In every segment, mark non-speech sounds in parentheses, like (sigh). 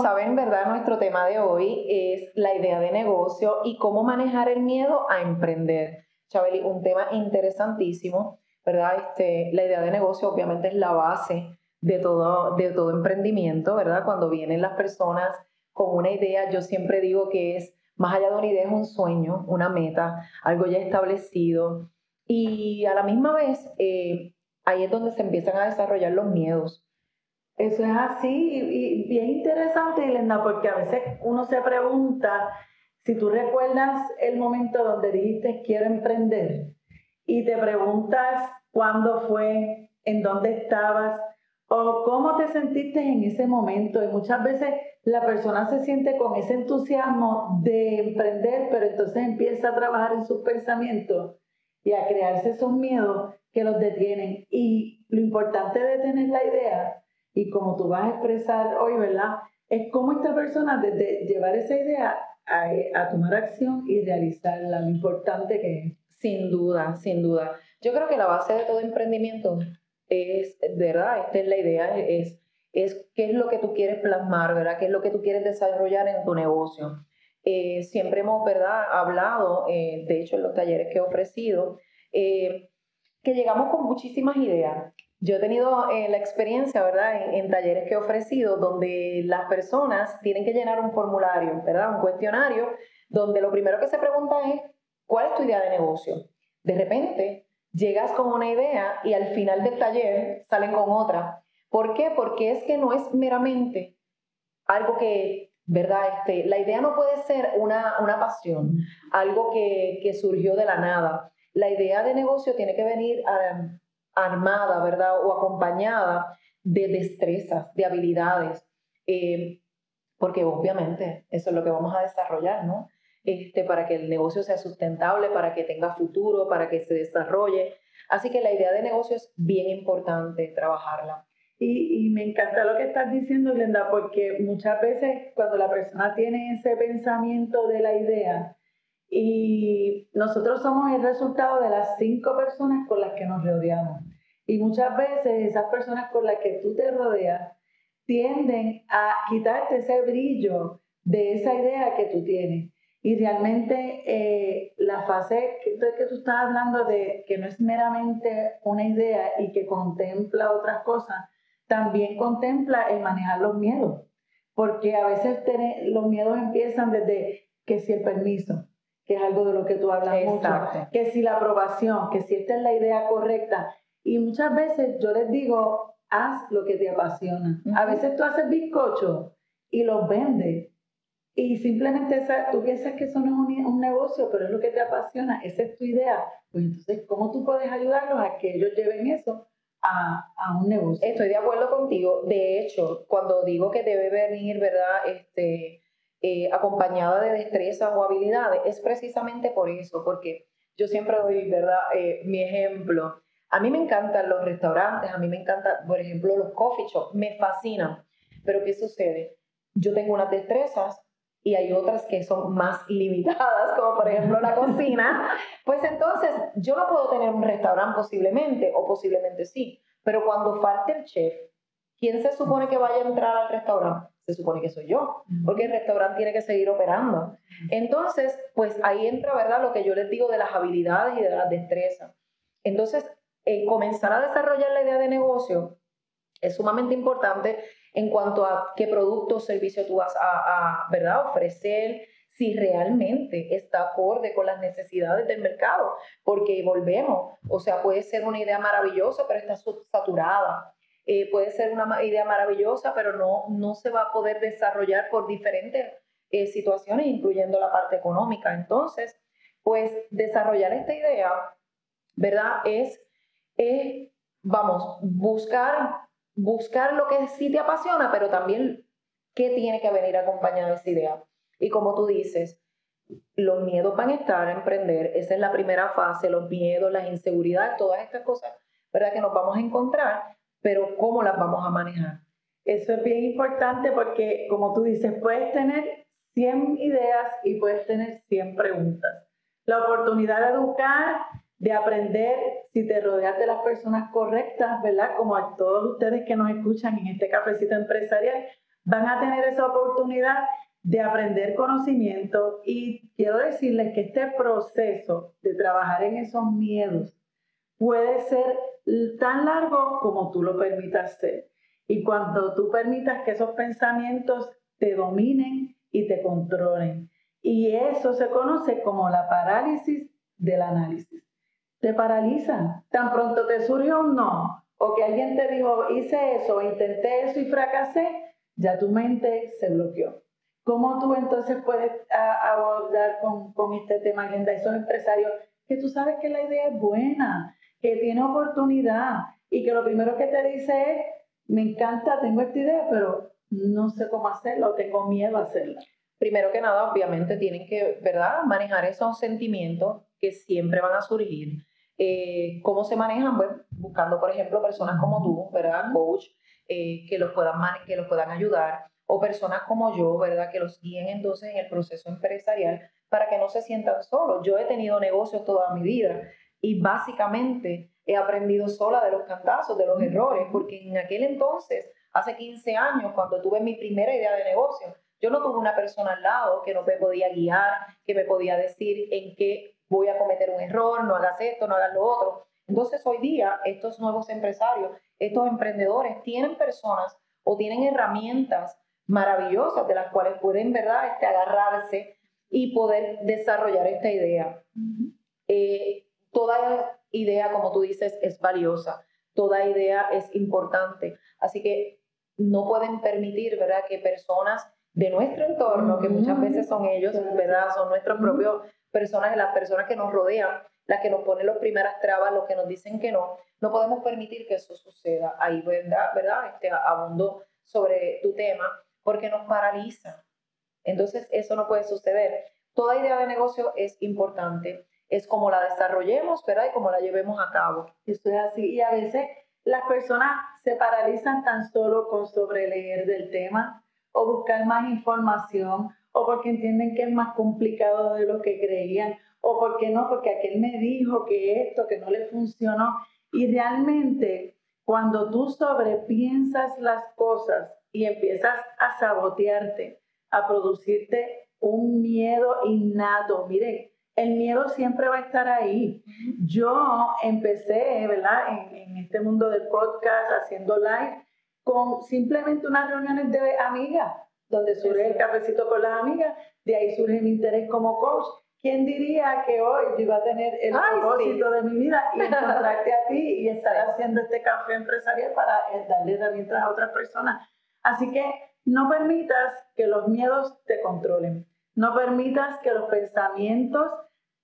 Saben, ¿verdad? Nuestro tema de hoy es la idea de negocio y cómo manejar el miedo a emprender. Chabeli, un tema interesantísimo, ¿verdad? Este, la idea de negocio obviamente es la base de todo, de todo emprendimiento, ¿verdad? Cuando vienen las personas con una idea, yo siempre digo que es, más allá de una idea, es un sueño, una meta, algo ya establecido. Y a la misma vez, eh, ahí es donde se empiezan a desarrollar los miedos. Eso es así y, bien interesante, Elena, porque a veces uno se pregunta si tú recuerdas el momento donde dijiste quiero emprender y te preguntas cuándo fue, en dónde estabas o cómo te sentiste en ese momento. Y muchas veces la persona se siente con ese entusiasmo de emprender, pero entonces empieza a trabajar en sus pensamientos y a crearse esos miedos que los detienen. Y lo importante de tener la idea, y como tú vas a expresar hoy, ¿verdad? Es cómo esta persona, desde llevar esa idea a, a tomar acción y realizarla, lo importante que es. Sin duda, sin duda. Yo creo que la base de todo emprendimiento es, ¿verdad? Esta es la idea, es, es qué es lo que tú quieres plasmar, ¿verdad? ¿Qué es lo que tú quieres desarrollar en tu negocio? Eh, siempre hemos, ¿verdad? Hablado, eh, de hecho, en los talleres que he ofrecido, eh, que llegamos con muchísimas ideas. Yo he tenido la experiencia, ¿verdad? En, en, talleres que he ofrecido donde las personas tienen que llenar un formulario, ¿verdad? Un cuestionario donde lo primero que se pregunta es, ¿cuál es tu idea de negocio? De repente, llegas con una idea y al final del taller salen con otra. ¿Por qué? Porque es que no es meramente algo que, ¿verdad? Este, la idea no puede ser una, una pasión, algo que, que, surgió de la nada. La idea de negocio tiene que venir armada, ¿verdad? O acompañada de destrezas, de habilidades, eh, porque obviamente eso es lo que vamos a desarrollar, ¿no? Este, para que el negocio sea sustentable, para que tenga futuro, para que se desarrolle. Así que la idea de negocio es bien importante trabajarla. Y, y, me encanta lo que estás diciendo, Glenda, porque muchas veces cuando la persona tiene ese pensamiento de la idea y nosotros somos el resultado de las cinco personas con las que nos rodeamos. Y muchas veces esas personas con las que tú te rodeas tienden a quitarte ese brillo de esa idea que tú tienes. Y realmente eh, la fase que, que tú estás hablando de que no es meramente una idea y que contempla otras cosas, también contempla el manejar los miedos. Porque a veces los miedos empiezan desde que si el permiso, que es algo de lo que tú hablas mucho, que si la aprobación, que si esta es la idea correcta. Y muchas veces yo les digo, haz lo que te apasiona. A veces tú haces bizcocho y los vendes y simplemente esa, tú piensas que eso no es un, negocio, pero es lo que te apasiona, esa es tu idea. Pues entonces, ¿cómo tú puedes ayudarlos a que ellos lleven eso a, a, un negocio? Estoy de acuerdo contigo. De hecho, cuando digo que debe venir, ¿verdad? Este, eh, acompañada de destrezas o habilidades, es precisamente por eso, porque yo siempre doy, ¿verdad? Eh, mi ejemplo. A mí me encantan los restaurantes, a mí me encantan, por ejemplo, los coffee shops, me fascinan. Pero ¿qué sucede? Yo tengo unas destrezas y hay otras que son más limitadas, como por ejemplo la cocina, (laughs) pues entonces yo no puedo tener un restaurante posiblemente, o posiblemente sí, pero cuando falte el chef, ¿quién se supone que vaya a entrar al restaurante? Se supone que soy yo, porque el restaurante tiene que seguir operando. Entonces, pues ahí entra, ¿verdad? Lo que yo les digo de las habilidades y de las destrezas. Entonces, comenzar a desarrollar la idea de negocio es sumamente importante en cuanto a qué producto o servicio tú vas a, ¿verdad? ofrecer, si realmente está acorde con las necesidades del mercado, porque volvemos, o sea, puede ser una idea maravillosa, pero está saturada. Eh, puede ser una idea maravillosa, pero no, no se va a poder desarrollar por diferentes eh, situaciones, incluyendo la parte económica. Entonces, pues desarrollar esta idea, ¿verdad? Es, es vamos, buscar buscar lo que sí te apasiona, pero también qué tiene que venir acompañado de esa idea. Y como tú dices, los miedos van a estar a emprender, esa es la primera fase, los miedos, las inseguridades, todas estas cosas, ¿verdad? Que nos vamos a encontrar, pero ¿cómo las vamos a manejar? Eso es bien importante porque, como tú dices, puedes tener 100 ideas y puedes tener 100 preguntas. La oportunidad de educar de aprender si te rodeas de las personas correctas, ¿verdad? Como a todos ustedes que nos escuchan en este cafecito empresarial, van a tener esa oportunidad de aprender conocimiento y quiero decirles que este proceso de trabajar en esos miedos puede ser tan largo como tú lo permitas ser. Y cuando tú permitas que esos pensamientos te dominen y te controlen. Y eso se conoce como la parálisis del análisis. Te paralizan. Tan pronto te surge un no, o que alguien te dijo, hice eso, intenté eso y fracasé, ya tu mente se bloqueó. ¿Cómo tú entonces puedes abordar con, con este tema, Glenda, esos empresarios que tú sabes que la idea es buena, que tiene oportunidad y que lo primero que te dice es, me encanta, tengo esta idea, pero no sé cómo hacerlo, tengo miedo a hacerla. Primero que nada, obviamente tienen que, ¿verdad?, manejar esos sentimientos que siempre van a surgir. Eh, ¿Cómo se manejan? Pues buscando, por ejemplo, personas como tú, ¿verdad?, coach, eh, que, los puedan que los puedan ayudar o personas como yo, ¿verdad? Que los guíen entonces en el proceso empresarial para que no se sientan solos. Yo he tenido negocios toda mi vida y básicamente he aprendido sola de los cantazos, de los errores, porque en aquel entonces, hace 15 años, cuando tuve mi primera idea de negocio, yo no tuve una persona al lado que no me podía guiar, que me podía decir en qué voy a cometer un error, no hagas esto, no hagas lo otro. Entonces hoy día estos nuevos empresarios, estos emprendedores tienen personas o tienen herramientas maravillosas de las cuales pueden, ¿verdad?, este, agarrarse y poder desarrollar esta idea. Eh, toda idea, como tú dices, es valiosa, toda idea es importante, así que no pueden permitir, ¿verdad?, que personas de nuestro entorno, que muchas veces son ellos, ¿verdad?, son nuestros propios personas, las personas que nos rodean, las que nos ponen las primeras trabas, los que nos dicen que no, no podemos permitir que eso suceda. Ahí, ¿verdad? ¿verdad? Este, abundo sobre tu tema porque nos paraliza. Entonces, eso no puede suceder. Toda idea de negocio es importante. Es como la desarrollemos, ¿verdad? Y como la llevemos a cabo. Esto es así. Y a veces las personas se paralizan tan solo con sobreleer del tema o buscar más información o porque entienden que es más complicado de lo que creían o porque no, porque aquel me dijo que esto, que no le funcionó. Y realmente cuando tú sobrepiensas las cosas y empiezas a sabotearte, a producirte un miedo innato. Miren, el miedo siempre va a estar ahí. Yo empecé, ¿verdad? En, este mundo de podcast, haciendo live, con simplemente unas reuniones de amigas, donde surge el cafecito con las amigas, de ahí surge mi interés como coach. ¿Quién diría que hoy yo iba a tener el propósito de mi vida y (laughs) encontrarte a ti y estar haciendo este café empresarial para eh, darle herramientas a otras personas? Así que no permitas que los miedos te controlen. No permitas que los pensamientos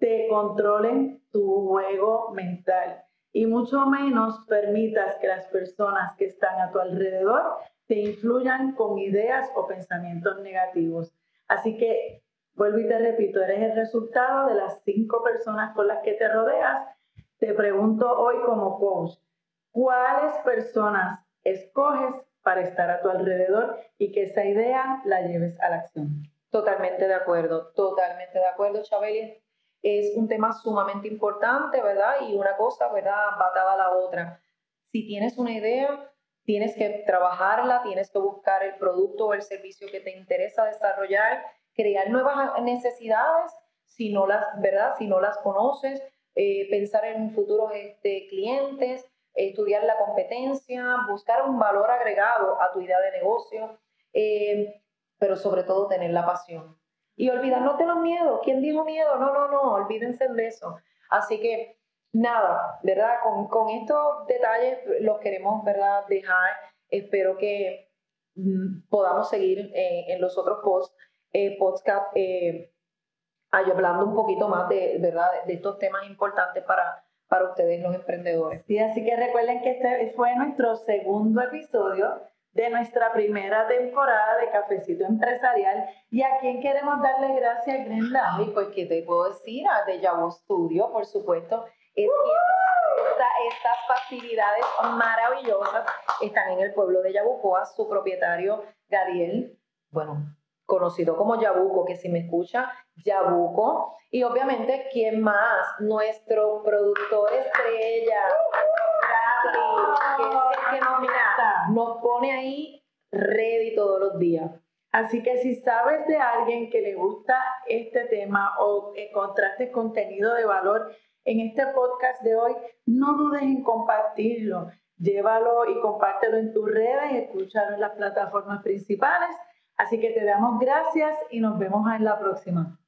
te controlen tu juego mental. Y mucho menos permitas que las personas que están a tu alrededor te influyan con ideas o pensamientos negativos. Así que, vuelvo y te repito, eres el resultado de las cinco personas con las que te rodeas. Te pregunto hoy como coach, ¿cuáles personas escoges para estar a tu alrededor y que esa idea la lleves a la acción. Totalmente de acuerdo, totalmente de acuerdo, Chabeli. Es un tema sumamente importante, ¿verdad? Y una cosa, ¿verdad? Batada a la otra. Si tienes una idea, tienes que trabajarla, tienes que buscar el producto o el servicio que te interesa desarrollar, crear nuevas necesidades, si no las, ¿verdad? Si no las conoces, eh, pensar en futuros este, clientes, estudiar la competencia, buscar un valor agregado a tu idea de negocio, eh, pero sobre todo tener la pasión. Y olvidarnos de los miedos. ¿Quién dijo miedo? No, no, no, olvídense de eso. Así que nada, ¿verdad? Con, con estos detalles los queremos, ¿verdad? Dejar. Espero que mm, podamos seguir en los otros posts, eh, podcast, eh, hablando un poquito más de, ¿verdad? de estos temas importantes para para ustedes los emprendedores. Sí, así que recuerden que este fue nuestro segundo episodio de nuestra primera temporada de Cafecito Empresarial. ¿Y a quién queremos darle gracias, Glenda? Ay, pues, ¿qué te puedo decir? A De Yabo Studio, por supuesto. Es que estas facilidades maravillosas están en el pueblo de Yabucoa. Su propietario, Gadiel, bueno, conocido como Yabuco, que si me escucha, Yabuco. Y obviamente, ¿quién más? Nuestro productor estrella, que que nos, mira, nos pone ahí ready todos los días. Así que si sabes de alguien que le gusta este tema o encontraste contenido de valor en este podcast de hoy, no dudes en compartirlo. Llévalo y compártelo en tus redes, escúchalo en las plataformas principales. Así que te damos gracias y nos vemos en la próxima.